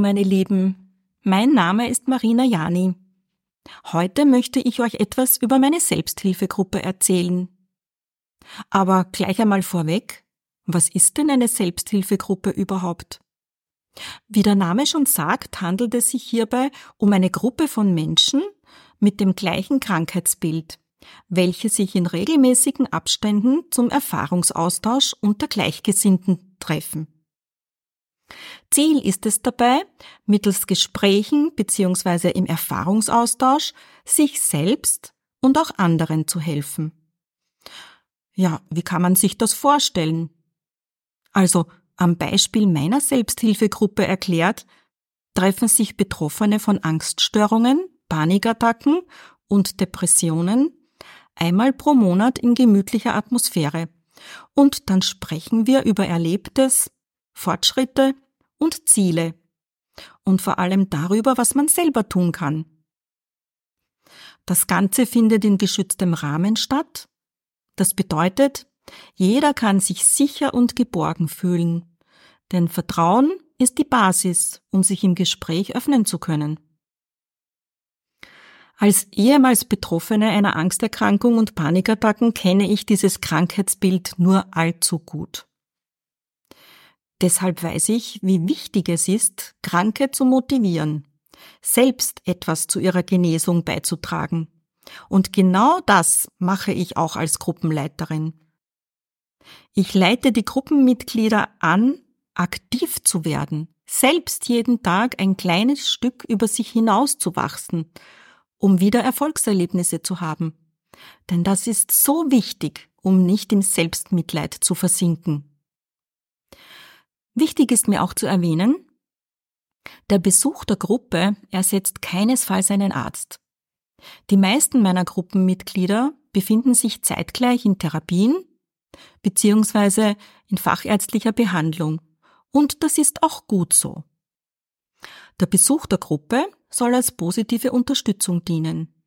meine Lieben. Mein Name ist Marina Jani. Heute möchte ich euch etwas über meine Selbsthilfegruppe erzählen. Aber gleich einmal vorweg, was ist denn eine Selbsthilfegruppe überhaupt? Wie der Name schon sagt, handelt es sich hierbei um eine Gruppe von Menschen mit dem gleichen Krankheitsbild, welche sich in regelmäßigen Abständen zum Erfahrungsaustausch unter Gleichgesinnten treffen. Ziel ist es dabei, mittels Gesprächen bzw. im Erfahrungsaustausch sich selbst und auch anderen zu helfen. Ja, wie kann man sich das vorstellen? Also am Beispiel meiner Selbsthilfegruppe erklärt, treffen sich Betroffene von Angststörungen, Panikattacken und Depressionen einmal pro Monat in gemütlicher Atmosphäre. Und dann sprechen wir über Erlebtes, Fortschritte und Ziele. Und vor allem darüber, was man selber tun kann. Das Ganze findet in geschütztem Rahmen statt. Das bedeutet, jeder kann sich sicher und geborgen fühlen. Denn Vertrauen ist die Basis, um sich im Gespräch öffnen zu können. Als ehemals Betroffene einer Angsterkrankung und Panikattacken kenne ich dieses Krankheitsbild nur allzu gut. Deshalb weiß ich, wie wichtig es ist, Kranke zu motivieren, selbst etwas zu ihrer Genesung beizutragen. Und genau das mache ich auch als Gruppenleiterin. Ich leite die Gruppenmitglieder an, aktiv zu werden, selbst jeden Tag ein kleines Stück über sich hinauszuwachsen, um wieder Erfolgserlebnisse zu haben. Denn das ist so wichtig, um nicht im Selbstmitleid zu versinken. Wichtig ist mir auch zu erwähnen, der Besuch der Gruppe ersetzt keinesfalls einen Arzt. Die meisten meiner Gruppenmitglieder befinden sich zeitgleich in Therapien beziehungsweise in fachärztlicher Behandlung. Und das ist auch gut so. Der Besuch der Gruppe soll als positive Unterstützung dienen.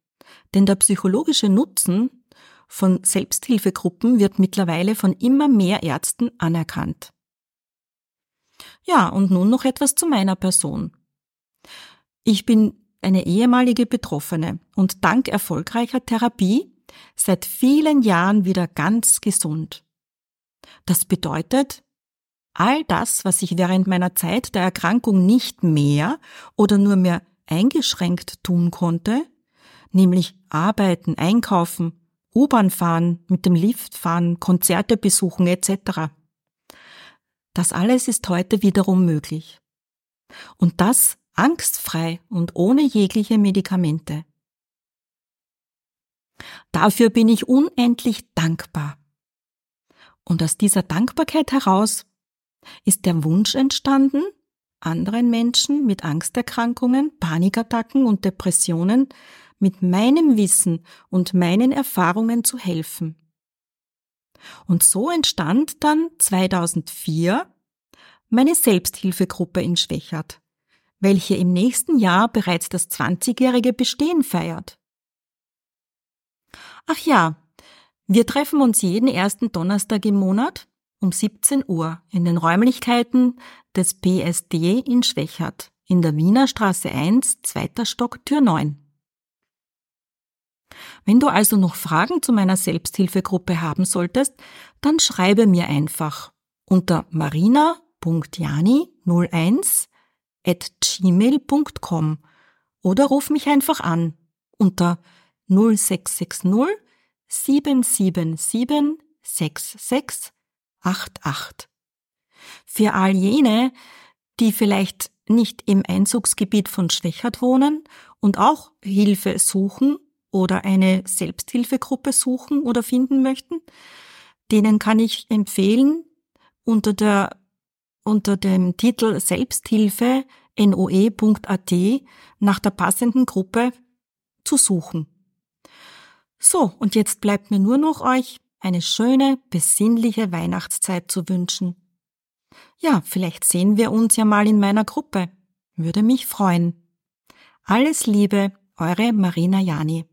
Denn der psychologische Nutzen von Selbsthilfegruppen wird mittlerweile von immer mehr Ärzten anerkannt. Ja, und nun noch etwas zu meiner Person. Ich bin eine ehemalige Betroffene und dank erfolgreicher Therapie seit vielen Jahren wieder ganz gesund. Das bedeutet, all das, was ich während meiner Zeit der Erkrankung nicht mehr oder nur mehr eingeschränkt tun konnte, nämlich arbeiten, einkaufen, U-Bahn fahren, mit dem Lift fahren, Konzerte besuchen etc. Das alles ist heute wiederum möglich. Und das angstfrei und ohne jegliche Medikamente. Dafür bin ich unendlich dankbar. Und aus dieser Dankbarkeit heraus ist der Wunsch entstanden, anderen Menschen mit Angsterkrankungen, Panikattacken und Depressionen mit meinem Wissen und meinen Erfahrungen zu helfen. Und so entstand dann 2004 meine Selbsthilfegruppe in Schwächert, welche im nächsten Jahr bereits das 20-jährige Bestehen feiert. Ach ja, wir treffen uns jeden ersten Donnerstag im Monat um 17 Uhr in den Räumlichkeiten des PSD in Schwächert in der Wiener Straße 1, zweiter Stock, Tür 9. Wenn du also noch Fragen zu meiner Selbsthilfegruppe haben solltest, dann schreibe mir einfach unter marina.jani01 at gmail.com oder ruf mich einfach an unter 0660 777 6688. Für all jene, die vielleicht nicht im Einzugsgebiet von Schwächert wohnen und auch Hilfe suchen oder eine Selbsthilfegruppe suchen oder finden möchten, denen kann ich empfehlen, unter der unter dem Titel Selbsthilfe noe.at nach der passenden Gruppe zu suchen. So, und jetzt bleibt mir nur noch euch eine schöne, besinnliche Weihnachtszeit zu wünschen. Ja, vielleicht sehen wir uns ja mal in meiner Gruppe. Würde mich freuen. Alles Liebe, eure Marina Jani.